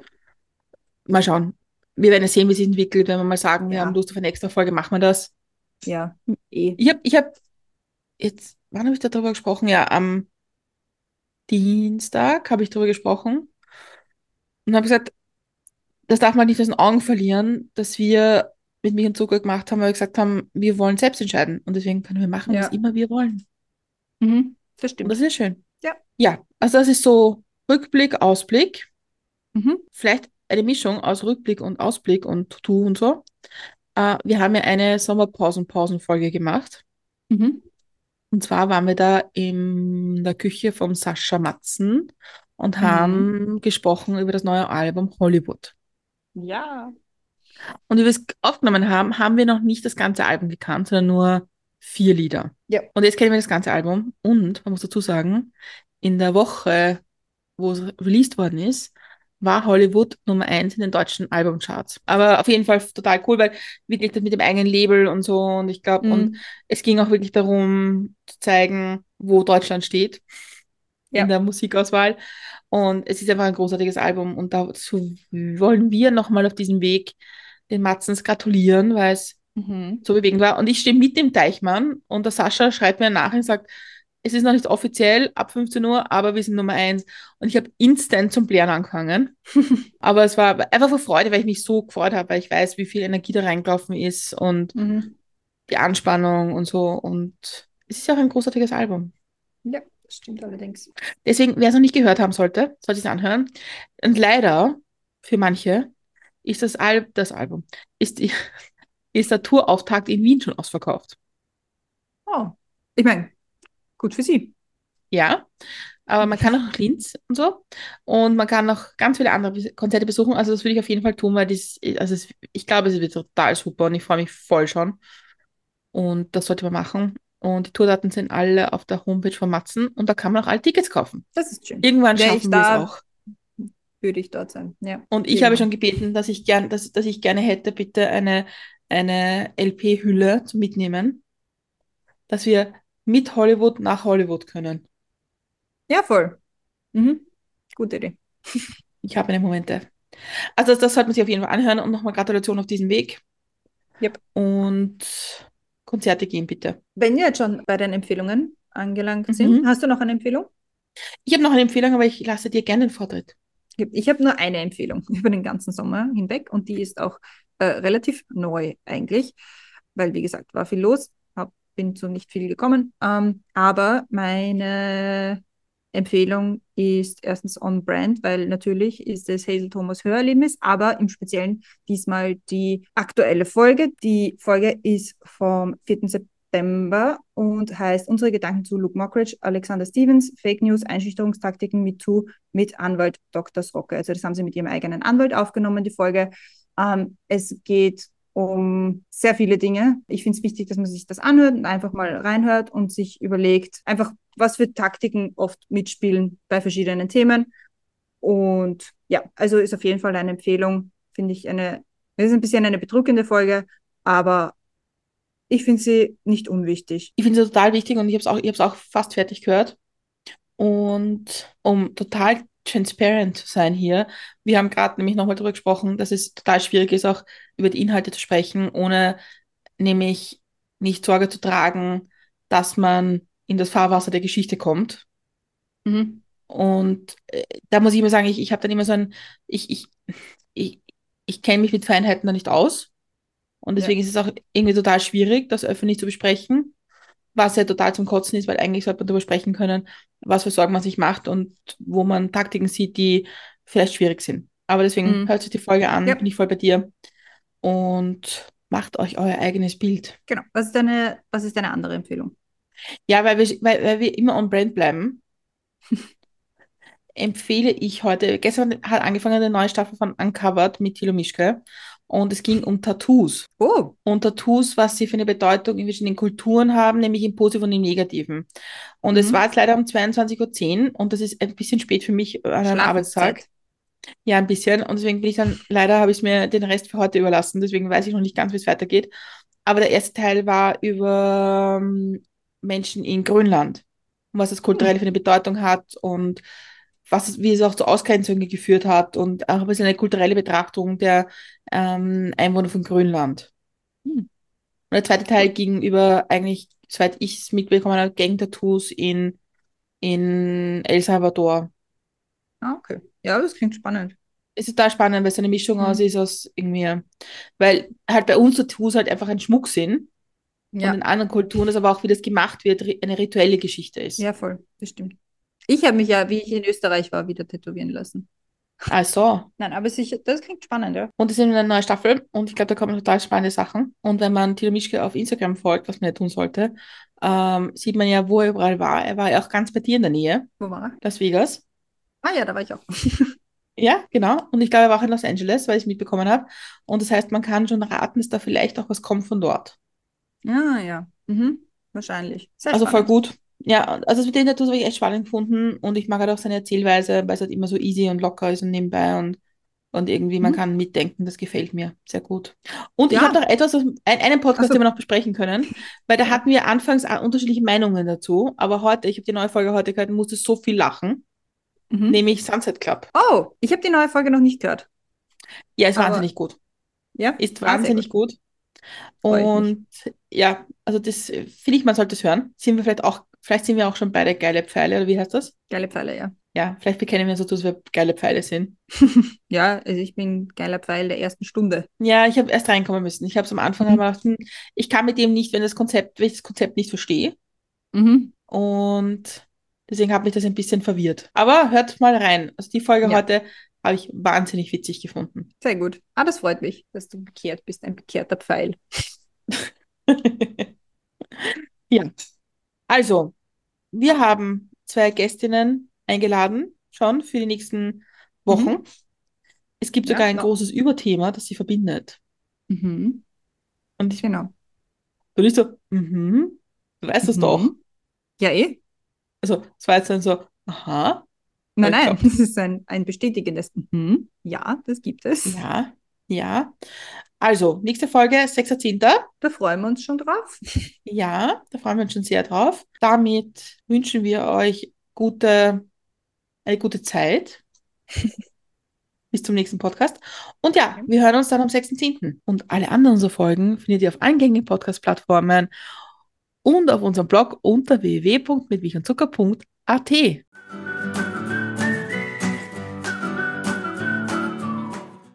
mal schauen. Wir werden sehen, wie es sich entwickelt. Wenn wir mal sagen, wir haben Lust auf eine extra Folge, machen wir das. Ja, eh. Ich habe ich hab jetzt, wann habe ich darüber gesprochen? Ja, am Dienstag habe ich darüber gesprochen und habe gesagt, das darf man nicht aus den Augen verlieren, dass wir mit mir in Zucker gemacht haben, weil wir gesagt haben, wir wollen selbst entscheiden und deswegen können wir machen, ja. was immer wir wollen. Mhm, das stimmt. Und das ist schön. Ja. Ja, also das ist so Rückblick, Ausblick. Mhm. Vielleicht eine Mischung aus Rückblick und Ausblick und To-Do und so. Uh, wir haben ja eine Sommerpausen-Pausen-Folge gemacht. Mhm. Und zwar waren wir da in der Küche von Sascha Matzen und mhm. haben gesprochen über das neue Album Hollywood. Ja. Und wie wir es aufgenommen haben, haben wir noch nicht das ganze Album gekannt, sondern nur vier Lieder. Ja. Und jetzt kennen wir das ganze Album. Und man muss dazu sagen, in der Woche, wo es released worden ist, war Hollywood Nummer eins in den deutschen Albumcharts. Aber auf jeden Fall total cool, weil wirklich das mit dem eigenen Label und so und ich glaube, mhm. und es ging auch wirklich darum zu zeigen, wo Deutschland steht ja. in der Musikauswahl. Und es ist einfach ein großartiges Album und dazu wollen wir nochmal auf diesem Weg den Matzens gratulieren, weil es mhm. so bewegend war. Und ich stehe mit dem Deichmann und der Sascha schreibt mir nach und sagt, es ist noch nicht offiziell ab 15 Uhr, aber wir sind Nummer eins. Und ich habe instant zum Blären angefangen. aber es war einfach vor Freude, weil ich mich so gefreut habe, weil ich weiß, wie viel Energie da reingelaufen ist und mhm. die Anspannung und so. Und es ist ja auch ein großartiges Album. Ja, das stimmt allerdings. Deswegen, wer es noch nicht gehört haben sollte, sollte es anhören. Und leider, für manche, ist das, Al das Album, ist, die, ist der Tourauftakt in Wien schon ausverkauft. Oh, ich meine, gut für sie. Ja, aber man kann auch nach Linz und so. Und man kann noch ganz viele andere Konzerte besuchen. Also das würde ich auf jeden Fall tun, weil das, also es, ich glaube, es wird total super und ich freue mich voll schon. Und das sollte man machen. Und die Tourdaten sind alle auf der Homepage von Matzen und da kann man auch alle Tickets kaufen. Das ist schön. Irgendwann Wär schaffen wir es auch. Würde ich dort sein, ja. Und ich habe schon gebeten, dass ich, gern, dass, dass ich gerne hätte, bitte eine, eine LP-Hülle zu mitnehmen, dass wir mit Hollywood nach Hollywood können. Ja, voll. Mhm. Gute Idee. Ich habe meine Momente. Also das sollte man sich auf jeden Fall anhören und nochmal Gratulation auf diesem Weg. Yep. Und Konzerte gehen bitte. Wenn wir jetzt schon bei den Empfehlungen angelangt mhm. sind, hast du noch eine Empfehlung? Ich habe noch eine Empfehlung, aber ich lasse dir gerne den Vortritt. Ich habe nur eine Empfehlung über den ganzen Sommer hinweg und die ist auch äh, relativ neu eigentlich, weil wie gesagt, war viel los bin zu nicht viel gekommen. Ähm, aber meine Empfehlung ist erstens on brand, weil natürlich ist es Hazel Thomas Hörerlebnis, aber im Speziellen diesmal die aktuelle Folge. Die Folge ist vom 4. September und heißt Unsere Gedanken zu Luke Mockridge, Alexander Stevens, Fake News, Einschüchterungstaktiken mit zu mit Anwalt Dr. Srocke. Also das haben sie mit ihrem eigenen Anwalt aufgenommen, die Folge. Ähm, es geht um sehr viele Dinge. Ich finde es wichtig, dass man sich das anhört und einfach mal reinhört und sich überlegt, einfach, was für Taktiken oft mitspielen bei verschiedenen Themen. Und ja, also ist auf jeden Fall eine Empfehlung, finde ich eine, es ist ein bisschen eine bedrückende Folge, aber ich finde sie nicht unwichtig. Ich finde sie total wichtig und ich habe es auch, auch fast fertig gehört. Und um total transparent zu sein hier. Wir haben gerade nämlich nochmal darüber gesprochen, dass es total schwierig ist, auch über die Inhalte zu sprechen, ohne nämlich nicht Sorge zu tragen, dass man in das Fahrwasser der Geschichte kommt. Mhm. Und äh, da muss ich immer sagen, ich, ich habe dann immer so ein, ich, ich, ich, ich kenne mich mit Feinheiten da nicht aus. Und deswegen ja. ist es auch irgendwie total schwierig, das öffentlich zu besprechen was ja total zum Kotzen ist, weil eigentlich sollte man darüber sprechen können, was für Sorgen man sich macht und wo man Taktiken sieht, die vielleicht schwierig sind. Aber deswegen mhm. hört sich die Folge an, ja. bin ich voll bei dir und macht euch euer eigenes Bild. Genau. Was ist deine, was ist deine andere Empfehlung? Ja, weil wir, weil, weil wir immer on brand bleiben, empfehle ich heute, gestern hat angefangen eine neue Staffel von Uncovered mit Thilo Mischke und es ging um Tattoos. Oh. Und Tattoos, was sie für eine Bedeutung in verschiedenen Kulturen haben, nämlich im Positiven und im Negativen. Und mhm. es war jetzt leider um 22.10 Uhr und das ist ein bisschen spät für mich an einem Arbeitstag. Ja, ein bisschen. Und deswegen bin ich dann, leider habe ich mir den Rest für heute überlassen. Deswegen weiß ich noch nicht ganz, wie es weitergeht. Aber der erste Teil war über ähm, Menschen in Grönland und was das kulturell für eine Bedeutung hat und was, wie es auch zu Ausgrenzungen geführt hat und auch ein bisschen eine kulturelle Betrachtung der ähm, Einwohner von Grönland. Hm. Und der zweite Teil gegenüber eigentlich, soweit ich es mitbekommen habe, Gang-Tattoos in, in El Salvador. Ah, okay. Ja, das klingt spannend. Es ist total spannend, weil es eine Mischung mhm. aus ist aus irgendwie, weil halt bei uns Tattoos halt einfach ein Schmuck sind. Ja. Und in anderen Kulturen das aber auch, wie das gemacht wird, eine rituelle Geschichte ist. Ja, voll, das stimmt. Ich habe mich ja, wie ich in Österreich war, wieder tätowieren lassen. Ach so. Nein, aber sicher, das klingt spannend, ja. Und es ist eine neue Staffel und ich glaube, da kommen total spannende Sachen. Und wenn man Tilo Mischke auf Instagram folgt, was man ja tun sollte, ähm, sieht man ja, wo er überall war. Er war ja auch ganz bei dir in der Nähe. Wo war er? Las Vegas. Ah ja, da war ich auch. ja, genau. Und ich glaube, er war auch in Los Angeles, weil ich es mitbekommen habe. Und das heißt, man kann schon raten, dass da vielleicht auch was kommt von dort. Ah ja, mhm. wahrscheinlich. Sehr also spannend. voll gut ja, also mit den Tattoos habe ich echt spannend gefunden und ich mag halt auch seine Erzählweise, weil es halt immer so easy und locker ist und nebenbei und, und irgendwie man mhm. kann mitdenken, das gefällt mir sehr gut. Und ja. ich habe noch etwas, ein, einen Podcast, also, den wir noch besprechen können, weil da hatten wir anfangs unterschiedliche Meinungen dazu, aber heute, ich habe die neue Folge heute gehört musste so viel lachen, mhm. nämlich Sunset Club. Oh, ich habe die neue Folge noch nicht gehört. Ja, ist aber, wahnsinnig gut. Ja, ist ah, wahnsinnig gut. Und ja, also das finde ich, man sollte es hören. Sind wir vielleicht auch Vielleicht sind wir auch schon beide geile Pfeile, oder wie heißt das? Geile Pfeile, ja. Ja, vielleicht bekennen wir uns so, dass wir geile Pfeile sind. ja, also ich bin geiler Pfeil der ersten Stunde. Ja, ich habe erst reinkommen müssen. Ich habe es am Anfang mhm. gemacht. Hm, ich kann mit dem nicht, wenn das Konzept, wenn ich das Konzept nicht verstehe. Mhm. Und deswegen hat mich das ein bisschen verwirrt. Aber hört mal rein. Also die Folge ja. heute habe ich wahnsinnig witzig gefunden. Sehr gut. Ah, das freut mich, dass du bekehrt bist, ein bekehrter Pfeil. ja. Also, wir haben zwei Gästinnen eingeladen, schon für die nächsten Wochen. Mhm. Es gibt ja, sogar ein genau. großes Überthema, das sie verbindet. Mhm. Und ich, genau. Du bist so, mhm, du weißt das mhm. doch. Ja, eh. Also, es war jetzt dann so, aha. Nein, nein, das ist ein, ein bestätigendes, mhm. ja, das gibt es. Ja, ja. Also, nächste Folge, 6.10. Da freuen wir uns schon drauf. Ja, da freuen wir uns schon sehr drauf. Damit wünschen wir euch gute, eine gute Zeit. Bis zum nächsten Podcast. Und ja, wir hören uns dann am 6.10. Und alle anderen so Folgen findet ihr auf allen gängigen Podcast-Plattformen und auf unserem Blog unter www.mitmilchandzucker.at.